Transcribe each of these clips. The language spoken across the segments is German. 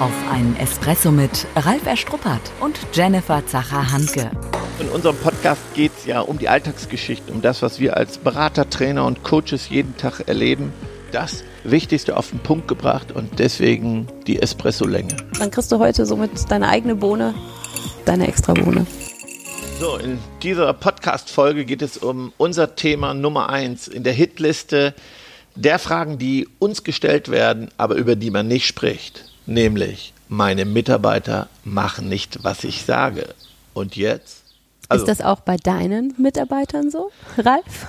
Auf einen Espresso mit Ralf Erstruppert und Jennifer Zacher-Hanke. In unserem Podcast geht es ja um die Alltagsgeschichten, um das, was wir als Berater, Trainer und Coaches jeden Tag erleben. Das Wichtigste auf den Punkt gebracht und deswegen die Espresso-Länge. Dann kriegst du heute somit deine eigene Bohne, deine extra Bohne. So, in dieser Podcast-Folge geht es um unser Thema Nummer eins in der Hitliste der Fragen, die uns gestellt werden, aber über die man nicht spricht. Nämlich, meine Mitarbeiter machen nicht, was ich sage. Und jetzt? Also, ist das auch bei deinen Mitarbeitern so, Ralf?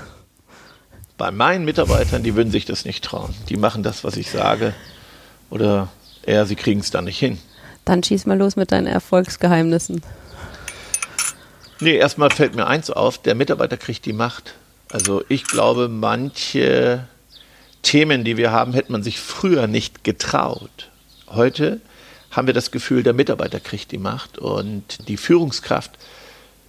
Bei meinen Mitarbeitern, die würden sich das nicht trauen. Die machen das, was ich sage. Oder eher, sie kriegen es dann nicht hin. Dann schieß mal los mit deinen Erfolgsgeheimnissen. Nee, erstmal fällt mir eins auf, der Mitarbeiter kriegt die Macht. Also ich glaube, manche Themen, die wir haben, hätte man sich früher nicht getraut. Heute haben wir das Gefühl, der Mitarbeiter kriegt die Macht und die Führungskraft,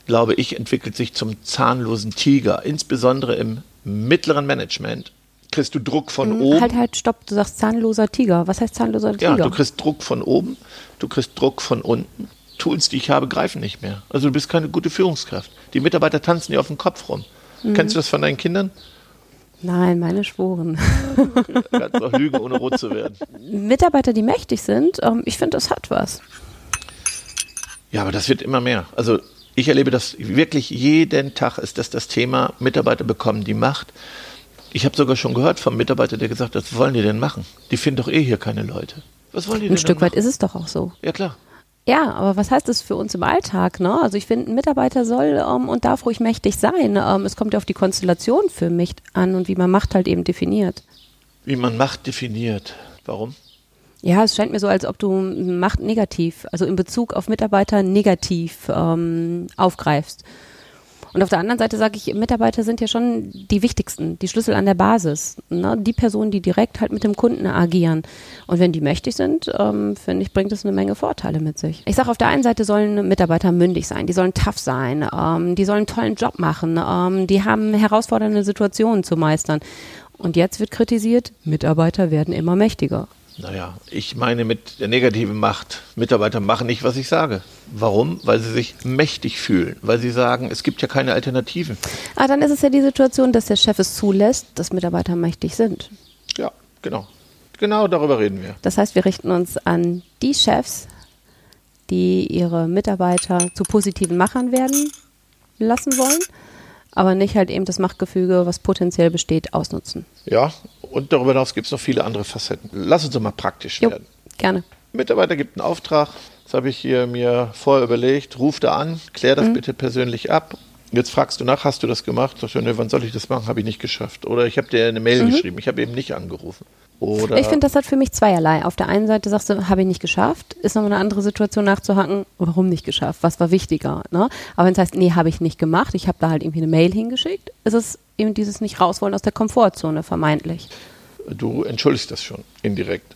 glaube ich, entwickelt sich zum zahnlosen Tiger, insbesondere im mittleren Management. Kriegst du Druck von hm, oben? Halt, halt, stopp, du sagst zahnloser Tiger. Was heißt zahnloser Tiger? Ja, du kriegst Druck von oben, du kriegst Druck von unten. Tools, die ich habe, greifen nicht mehr. Also du bist keine gute Führungskraft. Die Mitarbeiter tanzen dir auf dem Kopf rum. Mhm. Kennst du das von deinen Kindern? Nein, meine schworen. Kannst doch lügen, ohne rot zu werden. Mitarbeiter, die mächtig sind, ähm, ich finde, das hat was. Ja, aber das wird immer mehr. Also ich erlebe das wirklich jeden Tag ist das das Thema, Mitarbeiter bekommen die Macht. Ich habe sogar schon gehört vom Mitarbeiter, der gesagt hat, was wollen die denn machen? Die finden doch eh hier keine Leute. Was wollen die Ein denn Stück weit ist es doch auch so. Ja, klar. Ja, aber was heißt das für uns im Alltag? Ne? Also ich finde, ein Mitarbeiter soll ähm, und darf ruhig mächtig sein. Ähm, es kommt ja auf die Konstellation für mich an und wie man Macht halt eben definiert. Wie man Macht definiert. Warum? Ja, es scheint mir so, als ob du Macht negativ, also in Bezug auf Mitarbeiter negativ ähm, aufgreifst. Und auf der anderen Seite sage ich, Mitarbeiter sind ja schon die wichtigsten, die Schlüssel an der Basis. Ne? Die Personen, die direkt halt mit dem Kunden agieren. Und wenn die mächtig sind, ähm, finde ich, bringt das eine Menge Vorteile mit sich. Ich sage, auf der einen Seite sollen Mitarbeiter mündig sein, die sollen tough sein, ähm, die sollen einen tollen Job machen, ähm, die haben herausfordernde Situationen zu meistern. Und jetzt wird kritisiert, Mitarbeiter werden immer mächtiger. Naja, ich meine mit der negativen Macht, Mitarbeiter machen nicht, was ich sage. Warum? Weil sie sich mächtig fühlen, weil sie sagen, es gibt ja keine Alternativen. Ah, dann ist es ja die Situation, dass der Chef es zulässt, dass Mitarbeiter mächtig sind. Ja, genau. Genau darüber reden wir. Das heißt, wir richten uns an die Chefs, die ihre Mitarbeiter zu positiven Machern werden lassen wollen aber nicht halt eben das Machtgefüge, was potenziell besteht, ausnutzen. Ja, und darüber hinaus gibt es noch viele andere Facetten. Lass uns doch mal praktisch jo, werden. Gerne. Mitarbeiter gibt einen Auftrag, das habe ich hier mir vorher überlegt, ruf da an, klär das mhm. bitte persönlich ab. Jetzt fragst du nach, hast du das gemacht? Sagst du, ne, wann soll ich das machen? Habe ich nicht geschafft. Oder ich habe dir eine Mail mhm. geschrieben, ich habe eben nicht angerufen. Oder ich finde, das hat für mich zweierlei. Auf der einen Seite sagst du, habe ich nicht geschafft, ist nochmal eine andere Situation nachzuhaken, warum nicht geschafft, was war wichtiger. Ne? Aber wenn es heißt, nee, habe ich nicht gemacht, ich habe da halt irgendwie eine Mail hingeschickt, ist es eben dieses nicht rauswollen aus der Komfortzone, vermeintlich. Du entschuldigst das schon indirekt.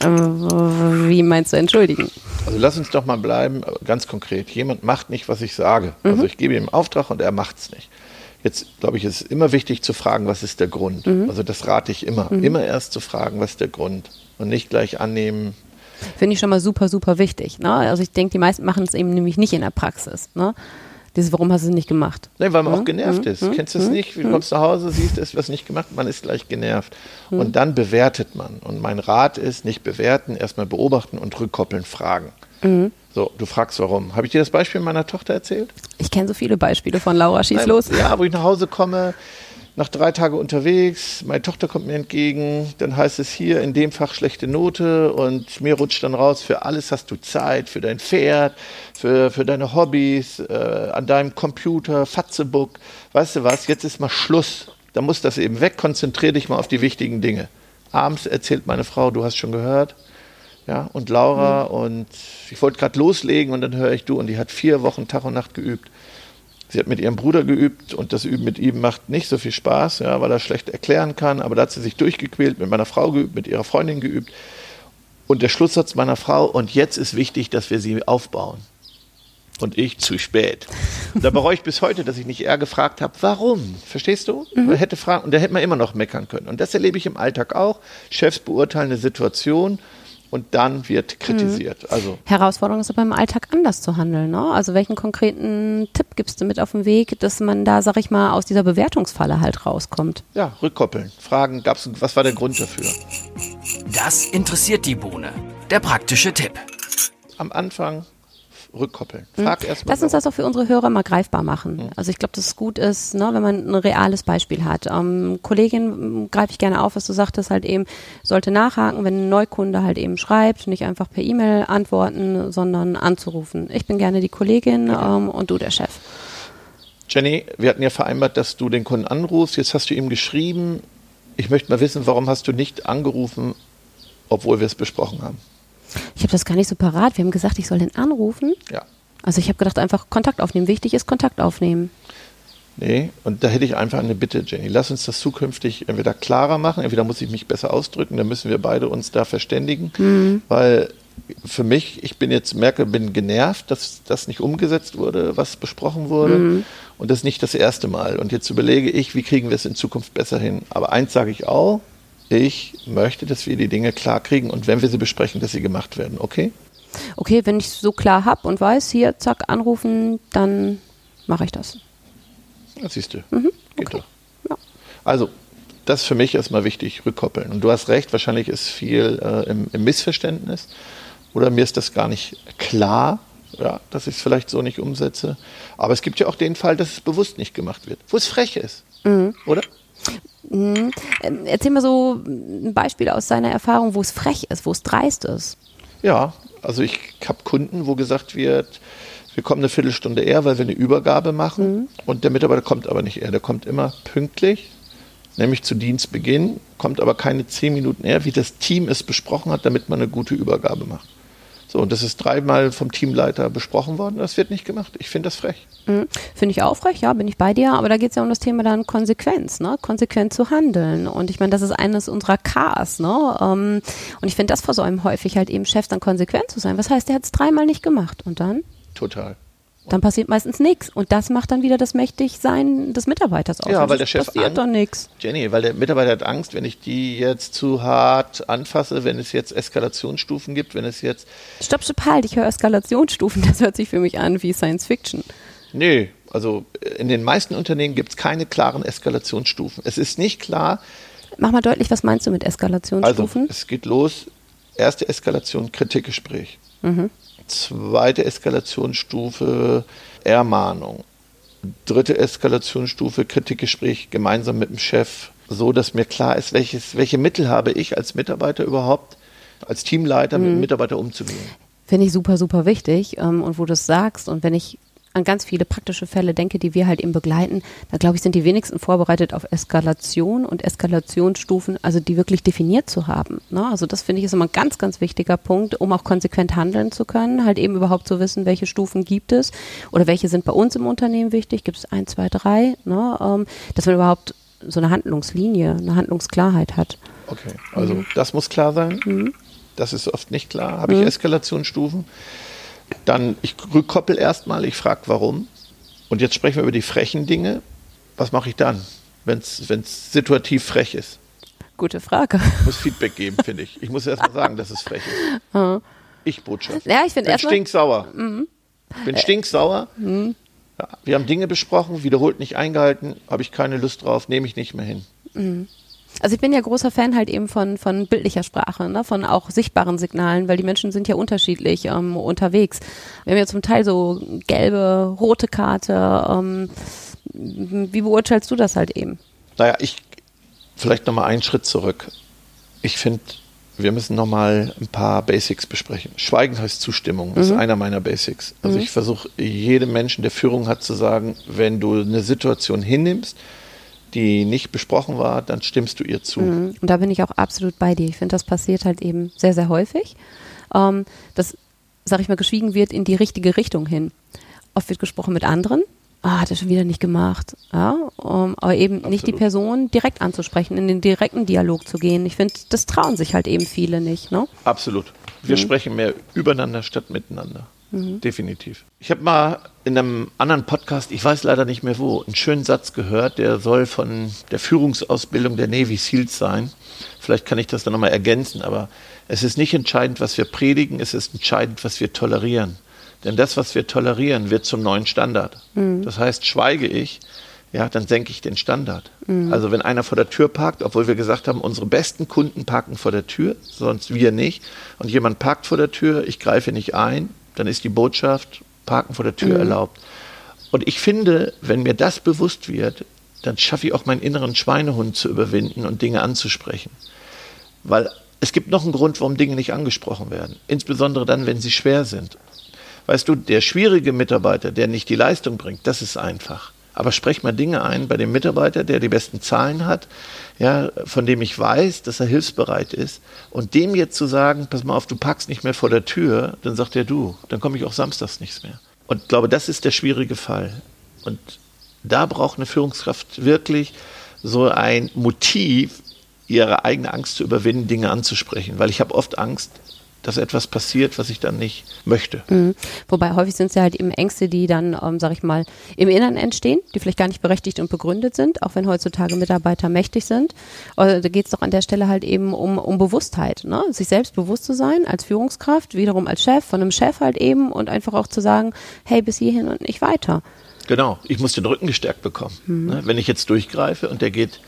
Äh, wie meinst du entschuldigen? Also lass uns doch mal bleiben, ganz konkret. Jemand macht nicht, was ich sage. Also mhm. Also ich gebe ihm einen Auftrag und er macht es nicht. Jetzt, glaube ich, ist es immer wichtig zu fragen, was ist der Grund. Mhm. Also das rate ich immer. Mhm. Immer erst zu fragen, was ist der Grund. Und nicht gleich annehmen. Finde ich schon mal super, super wichtig. Ne? Also ich denke, die meisten machen es eben nämlich nicht in der Praxis. Ne? Dieses, warum hast du es nicht gemacht? Nein, weil man mhm. auch genervt mhm. ist. Mhm. Kennst du es mhm. nicht? Du kommst nach Hause, siehst, es was nicht gemacht, man ist gleich genervt. Mhm. Und dann bewertet man. Und mein Rat ist, nicht bewerten, erstmal beobachten und rückkoppeln, fragen. So, du fragst warum. Habe ich dir das Beispiel meiner Tochter erzählt? Ich kenne so viele Beispiele von Laura. Schieß Nein, los. Ja, wo ich nach Hause komme, nach drei Tagen unterwegs, meine Tochter kommt mir entgegen, dann heißt es hier in dem Fach schlechte Note und mir rutscht dann raus, für alles hast du Zeit, für dein Pferd, für, für deine Hobbys, äh, an deinem Computer, Fatzebook, weißt du was, jetzt ist mal Schluss. Da muss das eben weg, konzentrier dich mal auf die wichtigen Dinge. Abends erzählt meine Frau, du hast schon gehört, ja, und Laura mhm. und ich wollte gerade loslegen und dann höre ich du und die hat vier Wochen Tag und Nacht geübt. Sie hat mit ihrem Bruder geübt und das Üben mit ihm macht nicht so viel Spaß, ja, weil er schlecht erklären kann, aber da hat sie sich durchgequält, mit meiner Frau geübt, mit ihrer Freundin geübt. Und der Schlusssatz meiner Frau, und jetzt ist wichtig, dass wir sie aufbauen. Und ich zu spät. Und da bereue ich bis heute, dass ich nicht eher gefragt habe, warum? Verstehst du? Mhm. hätte fragen, und da hätte man immer noch meckern können. Und das erlebe ich im Alltag auch. Chefs beurteilen eine Situation und dann wird kritisiert. Also Herausforderung ist aber im Alltag anders zu handeln. Ne? Also welchen konkreten Tipp gibst du mit auf den Weg, dass man da, sag ich mal, aus dieser Bewertungsfalle halt rauskommt? ja, rückkoppeln, fragen, gab's, was war der Grund dafür? Das interessiert die Bohne. Der praktische Tipp. Am Anfang rückkoppeln. Frag erst mal. Lass uns das auch für unsere Hörer mal greifbar machen. Also ich glaube, dass es gut ist, ne, wenn man ein reales Beispiel hat. Ähm, Kollegin greife ich gerne auf, was du sagtest, halt eben, sollte nachhaken, wenn ein Neukunde halt eben schreibt, nicht einfach per E-Mail antworten, sondern anzurufen. Ich bin gerne die Kollegin ähm, und du der Chef. Jenny, wir hatten ja vereinbart, dass du den Kunden anrufst. Jetzt hast du ihm geschrieben. Ich möchte mal wissen, warum hast du nicht angerufen, obwohl wir es besprochen haben? Ich habe das gar nicht so parat. Wir haben gesagt, ich soll den anrufen. Ja. Also ich habe gedacht, einfach Kontakt aufnehmen. Wichtig ist Kontakt aufnehmen. Nee, und da hätte ich einfach eine Bitte, Jenny. Lass uns das zukünftig entweder klarer machen, entweder muss ich mich besser ausdrücken, dann müssen wir beide uns da verständigen, weil für mich, ich bin jetzt, merke, bin genervt, dass das nicht umgesetzt wurde, was besprochen wurde und das ist nicht das erste Mal. Und jetzt überlege ich, wie kriegen wir es in Zukunft besser hin. Aber eins sage ich auch, ich möchte, dass wir die Dinge klar kriegen und wenn wir sie besprechen, dass sie gemacht werden, okay? Okay, wenn ich so klar hab und weiß, hier, zack, anrufen, dann mache ich das. Das siehst du. Mhm, Geht doch. Also, das ist für mich erstmal wichtig, rückkoppeln. Und du hast recht, wahrscheinlich ist viel äh, im, im Missverständnis. Oder mir ist das gar nicht klar, ja, dass ich es vielleicht so nicht umsetze. Aber es gibt ja auch den Fall, dass es bewusst nicht gemacht wird, wo es frech ist. Mhm. Oder? Ähm, Erzähl mal so ein Beispiel aus deiner Erfahrung, wo es frech ist, wo es dreist ist. Ja, also ich habe Kunden, wo gesagt wird, wir kommen eine Viertelstunde eher, weil wir eine Übergabe machen. Und der Mitarbeiter kommt aber nicht eher. Der kommt immer pünktlich, nämlich zu Dienstbeginn, kommt aber keine zehn Minuten eher, wie das Team es besprochen hat, damit man eine gute Übergabe macht. So, und das ist dreimal vom Teamleiter besprochen worden. Das wird nicht gemacht. Ich finde das frech. Mhm. Finde ich auch frech, ja, bin ich bei dir, aber da geht es ja um das Thema dann Konsequenz, ne? Konsequent zu handeln. Und ich meine, das ist eines unserer Ks, ne? Ähm, und ich finde, das versäumen häufig halt eben Chefs dann konsequent zu sein. Was heißt, der hat es dreimal nicht gemacht und dann? Total. Dann passiert meistens nichts. Und das macht dann wieder das Mächtigsein des Mitarbeiters aus. Ja, Und weil der Chef passiert Angst- dann nichts. Jenny, weil der Mitarbeiter hat Angst, wenn ich die jetzt zu hart anfasse, wenn es jetzt Eskalationsstufen gibt, wenn es jetzt Stopp, stopp, halt, ich höre Eskalationsstufen, das hört sich für mich an wie Science Fiction. Nee, also in den meisten Unternehmen gibt es keine klaren Eskalationsstufen. Es ist nicht klar, Mach mal deutlich, was meinst du mit also Eskalationsstufen? es geht los, erste Eskalation, Kritikgespräch. Zweite Eskalationsstufe, Ermahnung. Dritte Eskalationsstufe, Kritikgespräch gemeinsam mit dem Chef, so dass mir klar ist, welches, welche Mittel habe ich als Mitarbeiter überhaupt, als Teamleiter mit dem Mitarbeiter umzugehen. Finde ich super, super wichtig. Ähm, und wo du es sagst und wenn ich an ganz viele praktische Fälle denke, die wir halt eben begleiten, da glaube ich, sind die wenigsten vorbereitet auf Eskalation und Eskalationsstufen, also die wirklich definiert zu haben. Ne? Also das finde ich ist immer ein ganz, ganz wichtiger Punkt, um auch konsequent handeln zu können, halt eben überhaupt zu wissen, welche Stufen gibt es oder welche sind bei uns im Unternehmen wichtig, gibt es ein, zwei, drei, ne? ähm, dass man überhaupt so eine Handlungslinie, eine Handlungsklarheit hat. Okay, also das muss klar sein. Das ist oft nicht klar. Habe ich Eskalationsstufen? Dann, ich rückkoppel erstmal, ich frage warum. Und jetzt sprechen wir über die frechen Dinge. Was mache ich dann, wenn es situativ frech ist? Gute Frage. Ich muss Feedback geben, finde ich. Ich muss erstmal sagen, dass es frech ist. Ich Botschaft. Ja, ich bin erstmal- stinksauer. Bin stinksauer. Ja, wir haben Dinge besprochen, wiederholt nicht eingehalten, habe ich keine Lust drauf, nehme ich nicht mehr hin. Also ich bin ja großer Fan halt eben von, von bildlicher Sprache, ne? von auch sichtbaren Signalen, weil die Menschen sind ja unterschiedlich ähm, unterwegs. Wir haben ja zum Teil so gelbe, rote Karte. Ähm, wie beurteilst du das halt eben? Naja, ich vielleicht nochmal einen Schritt zurück. Ich finde, wir müssen nochmal ein paar Basics besprechen. Schweigen heißt Zustimmung. Das ist einer meiner Basics. Also ich versuche jedem Menschen, der Führung hat, zu sagen, wenn du eine Situation hinnimmst, die nicht besprochen war, dann stimmst du ihr zu. Und da bin ich auch absolut bei dir. Ich finde, das passiert halt eben sehr, sehr häufig. Ähm, dass, sag ich mal, geschwiegen wird in die richtige Richtung hin. Oft wird gesprochen mit anderen. Ah, hat er schon wieder nicht gemacht. Ja, ähm, aber eben nicht die Absolut. Person direkt anzusprechen, in den direkten Dialog zu gehen. Ich finde, das trauen sich halt eben viele nicht. Ne? Absolut. Wir sprechen mehr übereinander statt miteinander. Definitiv. Ich habe mal in einem anderen Podcast, ich weiß leider nicht mehr wo, einen schönen Satz gehört, der soll von der Führungsausbildung der Navy SEALs sein. Vielleicht kann ich das dann nochmal ergänzen, aber es ist nicht entscheidend, was wir predigen, es ist entscheidend, was wir tolerieren. Denn das, was wir tolerieren, wird zum neuen Standard. Das heißt, schweige ich, ja, dann senke ich den Standard. Also wenn einer vor der Tür parkt, obwohl wir gesagt haben, unsere besten Kunden parken vor der Tür, sonst wir nicht, und jemand parkt vor der Tür, ich greife nicht ein, dann ist die Botschaft, Parken vor der Tür erlaubt. Und ich finde, wenn mir das bewusst wird, dann schaffe ich auch meinen inneren Schweinehund zu überwinden und Dinge anzusprechen. Weil es gibt noch einen Grund, warum Dinge nicht angesprochen werden. Insbesondere dann, wenn sie schwer sind. Weißt du, der schwierige Mitarbeiter, der nicht die Leistung bringt, das ist einfach. Aber sprech mal Dinge ein bei dem Mitarbeiter, der die besten Zahlen hat, ja, von dem ich weiß, dass er hilfsbereit ist. Und dem jetzt zu sagen, pass mal auf, du packst nicht mehr vor der Tür, dann sagt er du, dann komme ich auch samstags nichts mehr. Und ich glaube, das ist der schwierige Fall. Und da braucht eine Führungskraft wirklich so ein Motiv, ihre eigene Angst zu überwinden, Dinge anzusprechen. Weil ich habe oft Angst, dass etwas passiert, was ich dann nicht möchte. Mhm. Wobei häufig sind es ja halt eben Ängste, die dann, ähm, sag ich mal, im Inneren entstehen, die vielleicht gar nicht berechtigt und begründet sind, auch wenn heutzutage Mitarbeiter mächtig sind. Oder da geht es doch an der Stelle halt eben um, um Bewusstheit, ne? sich selbst bewusst zu sein als Führungskraft, wiederum als Chef, von einem Chef halt eben und einfach auch zu sagen, hey, bis hierhin und nicht weiter. Genau, ich muss den Rücken gestärkt bekommen. Ne? Wenn ich jetzt durchgreife und der geht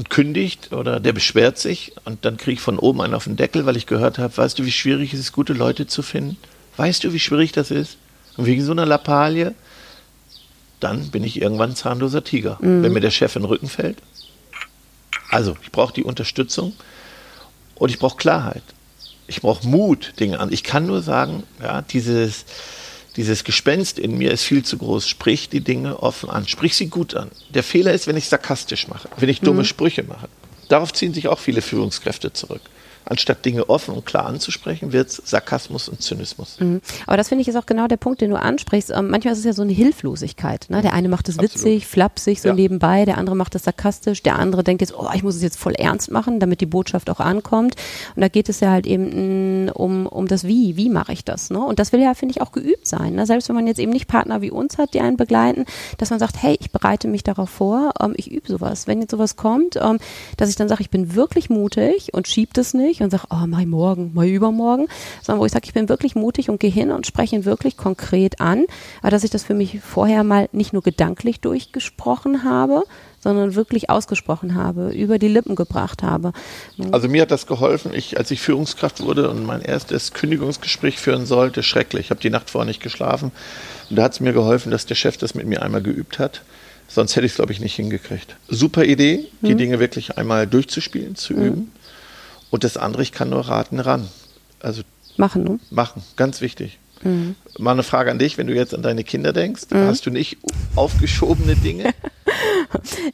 und kündigt oder der beschwert sich und dann kriege ich von oben einen auf den Deckel, weil ich gehört habe, weißt du, wie schwierig es ist, gute Leute zu finden? Weißt du, wie schwierig das ist? Und wegen so einer Lappalie, dann bin ich irgendwann ein zahnloser Tiger. Wenn mir der Chef in den Rücken fällt. Also, ich brauche die Unterstützung und ich brauche Klarheit. Ich brauche Mut, Dinge an. Ich kann nur sagen, ja, dieses, dieses Gespenst in mir ist viel zu groß. Sprich die Dinge offen an. Sprich sie gut an. Der Fehler ist, wenn ich sarkastisch mache, wenn ich dumme Sprüche mache. Darauf ziehen sich auch viele Führungskräfte zurück. Anstatt Dinge offen und klar anzusprechen, wird es Sarkasmus und Zynismus. Mhm. Aber das finde ich ist auch genau der Punkt, den du ansprichst. Ähm, manchmal ist es ja so eine Hilflosigkeit. Ne? Der eine macht es witzig, flapsig, so Ja. nebenbei, der andere macht es sarkastisch, der andere denkt jetzt, oh, ich muss es jetzt voll ernst machen, damit die Botschaft auch ankommt. Und da geht es ja halt eben mh, um, um das Wie, wie mache ich das? Ne? Und das will ja, finde ich, auch geübt sein. Ne? Selbst wenn man jetzt eben nicht Partner wie uns hat, die einen begleiten, dass man sagt, hey, ich bereite mich darauf vor, ähm, ich übe sowas. Wenn jetzt sowas kommt, ähm, dass ich dann sage, ich bin wirklich mutig und schieb das nicht und sage, oh, ich morgen, mal übermorgen, sondern wo ich sage, ich bin wirklich mutig und gehe hin und spreche ihn wirklich konkret an, aber dass ich das für mich vorher mal nicht nur gedanklich durchgesprochen habe, sondern wirklich ausgesprochen habe, über die Lippen gebracht habe. Also mir hat das geholfen, ich, als ich Führungskraft wurde und mein erstes Kündigungsgespräch führen sollte, schrecklich. Ich habe die Nacht vorher nicht geschlafen. Und da hat es mir geholfen, dass der Chef das mit mir einmal geübt hat. Sonst hätte ich es, glaube ich, nicht hingekriegt. Super Idee, die Dinge wirklich einmal durchzuspielen, zu üben. Und das andere, ich kann nur raten, ran. Also Machen, ne? machen, ganz wichtig. Mal eine Frage an dich, wenn du jetzt an deine Kinder denkst, hast du nicht aufgeschobene Dinge?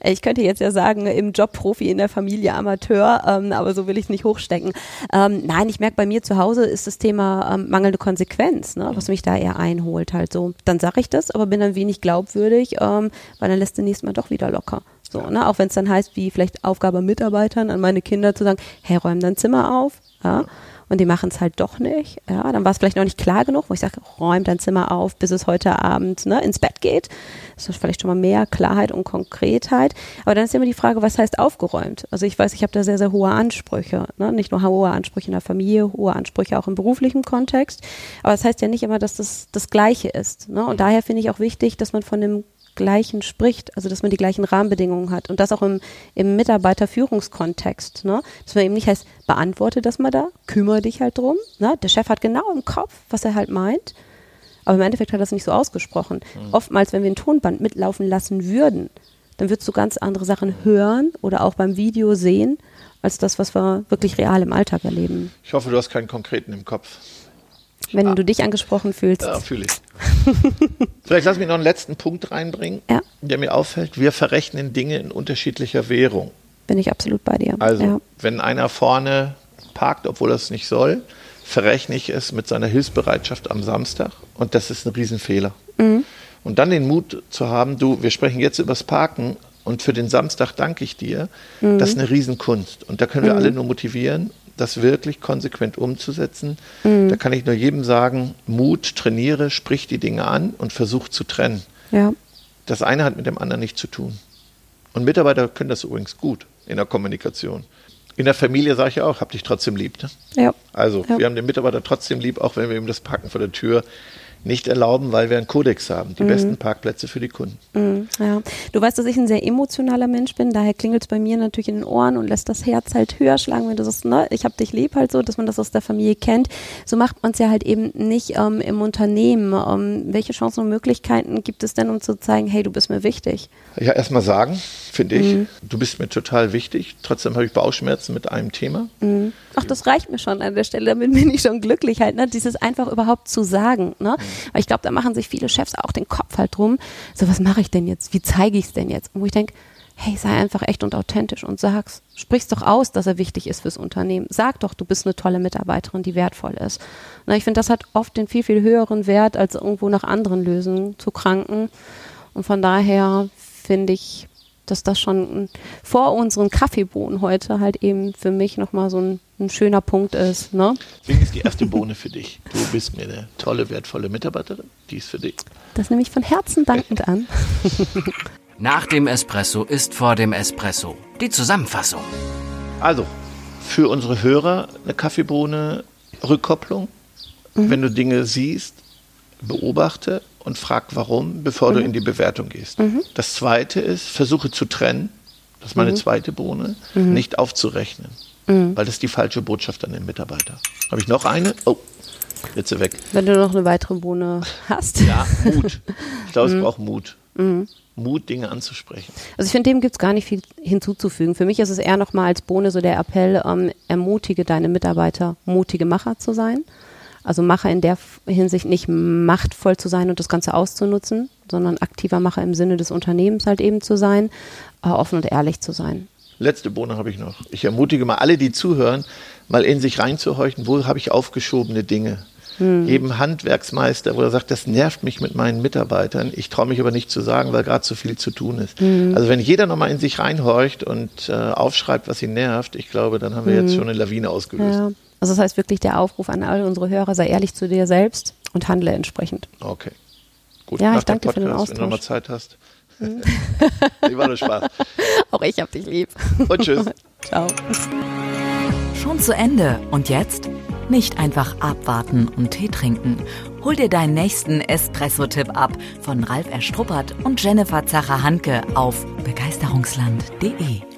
Ich könnte jetzt ja sagen, im Job Profi, in der Familie Amateur, ähm, aber so will ich es nicht hochstecken. Ähm, nein, ich merke, bei mir zu Hause ist das Thema ähm, mangelnde Konsequenz, ne, was mich da eher einholt. Halt so, dann sage ich das, aber bin dann wenig glaubwürdig, ähm, weil dann lässt du nächstes Mal doch wieder locker. So, ne? Auch wenn es dann heißt, wie vielleicht Aufgabe Mitarbeitern an meine Kinder zu sagen, hey, räum dein Zimmer auf. Ja? Und die machen es halt doch nicht. Ja, dann war es vielleicht noch nicht klar genug, wo ich sage, räum dein Zimmer auf, bis es heute Abend ne, ins Bett geht. Das ist vielleicht schon mal mehr Klarheit und Konkretheit. Aber dann ist immer die Frage, was heißt aufgeräumt? Also ich weiß, ich habe da sehr, sehr hohe Ansprüche. Ne? Nicht nur hohe Ansprüche in der Familie, hohe Ansprüche auch im beruflichen Kontext. Aber das heißt ja nicht immer, dass das das Gleiche ist. Ne? Und daher finde ich auch wichtig, dass man von dem Gleichen spricht, also dass man die gleichen Rahmenbedingungen hat und das auch im, im Mitarbeiterführungskontext, ne? dass man eben nicht heißt, beantworte das mal da, kümmere dich halt drum, ne? der Chef hat genau im Kopf, was er halt meint, aber im Endeffekt hat er das nicht so ausgesprochen. Oftmals, wenn wir ein Tonband mitlaufen lassen würden, dann würdest du ganz andere Sachen hören oder auch beim Video sehen, als das, was wir wirklich real im Alltag erleben. Ich hoffe, du hast keinen konkreten im Kopf. Wenn du dich angesprochen fühlst. Ja, fühle ich. Vielleicht lass mich noch einen letzten Punkt reinbringen, Ja. der mir auffällt. Wir verrechnen Dinge in unterschiedlicher Währung. Bin ich absolut bei dir. Also, ja. wenn einer vorne parkt, obwohl er es nicht soll, verrechne ich es mit seiner Hilfsbereitschaft am Samstag. Und das ist ein Riesenfehler. Und dann den Mut zu haben, du, wir sprechen jetzt übers Parken und für den Samstag danke ich dir. Das ist eine Riesenkunst. Und da können wir alle nur motivieren. Das wirklich konsequent umzusetzen. Mhm. Da kann ich nur jedem sagen, Mut, trainiere, sprich die Dinge an und versuch zu trennen. Ja. Das eine hat mit dem anderen nichts zu tun. Und Mitarbeiter können das übrigens gut in der Kommunikation. In der Familie sage ich auch, hab dich trotzdem lieb. Ne? Ja. Also, ja. wir haben den Mitarbeiter trotzdem lieb, auch wenn wir ihm das Packen vor der Tür nicht erlauben, weil wir einen Kodex haben. Die mhm. besten Parkplätze für die Kunden. Mhm, ja. Du weißt, dass ich ein sehr emotionaler Mensch bin, daher klingelt es bei mir natürlich in den Ohren und lässt das Herz halt höher schlagen, wenn du sagst, ne, ich hab dich lieb halt so, dass man das aus der Familie kennt. So macht man es ja halt eben nicht ähm, im Unternehmen. Ähm, welche Chancen und Möglichkeiten gibt es denn, um zu zeigen, hey, du bist mir wichtig? Ja, erstmal sagen, finde ich, mhm. du bist mir total wichtig. Trotzdem habe ich Bauchschmerzen mit einem Thema. Mhm. Ach, das reicht mir schon an der Stelle, damit bin ich schon glücklich halt, ne? Dieses einfach überhaupt zu sagen, ne? Weil ich glaube, da machen sich viele Chefs auch den Kopf halt drum. So, was mache ich denn jetzt? Wie zeige ich es denn jetzt? Und wo ich denke, hey, sei einfach echt und authentisch und sag's. Sprich's doch aus, dass er wichtig ist fürs Unternehmen. Sag doch, du bist eine tolle Mitarbeiterin, die wertvoll ist. Na, ich finde, das hat oft den viel, viel höheren Wert, als irgendwo nach anderen Lösungen zu kranken. Und von daher finde ich, dass das schon vor unseren Kaffeebohnen heute halt eben für mich nochmal so ein, ein, schöner Punkt ist. Ne? Deswegen ist die erste Bohne für dich. Du bist mir eine tolle, wertvolle Mitarbeiterin. Die ist für dich. Das nehme ich von Herzen dankend an. Nach dem Espresso ist vor dem Espresso. Die Zusammenfassung. Also, für unsere Hörer eine Kaffeebohne Rückkopplung. Mhm. Wenn du Dinge siehst, beobachte und frag warum, bevor mhm. du in die Bewertung gehst. Mhm. Das zweite ist, versuche zu trennen. Das ist meine mhm. zweite Bohne, mhm. nicht aufzurechnen. Mhm. Weil das ist die falsche Botschaft an den Mitarbeiter. Habe ich noch eine? Oh, jetzt sie weg. Wenn du noch eine weitere Bohne hast. Ja, Mut. Ich glaube, es braucht Mut. Mut, Dinge anzusprechen. Also ich finde, dem gibt es gar nicht viel hinzuzufügen. Für mich ist es eher nochmal als Bohne so der Appell, ähm, ermutige deine Mitarbeiter, mutige Macher zu sein. Also Macher in der Hinsicht nicht machtvoll zu sein und das Ganze auszunutzen, sondern aktiver Macher im Sinne des Unternehmens halt eben zu sein, äh, offen und ehrlich zu sein. Letzte Bohne habe ich noch. Ich ermutige mal alle, die zuhören, mal in sich reinzuhorchen, wo habe ich aufgeschobene Dinge? Hm. Eben Handwerksmeister, wo er sagt, das nervt mich mit meinen Mitarbeitern. Ich traue mich aber nicht zu sagen, weil gerade zu viel zu tun ist. Hm. Also wenn jeder nochmal in sich reinhorcht und äh, aufschreibt, was ihn nervt, ich glaube, dann haben wir hm. jetzt schon eine Lawine ausgelöst. Ja. Also das heißt wirklich der Aufruf an all unsere Hörer, sei ehrlich zu dir selbst und handle entsprechend. Okay. Gut, ja, ich danke dir für den Austausch. Wenn du nochmal Zeit hast. Wie war das Spaß. Auch ich hab dich lieb. Und tschüss. Ciao. Schon zu Ende. Und jetzt? Nicht einfach abwarten und Tee trinken. Hol dir deinen nächsten Espresso-Tipp ab von Ralf Erstruppert und Jennifer Zacher-Hanke auf begeisterungsland.de.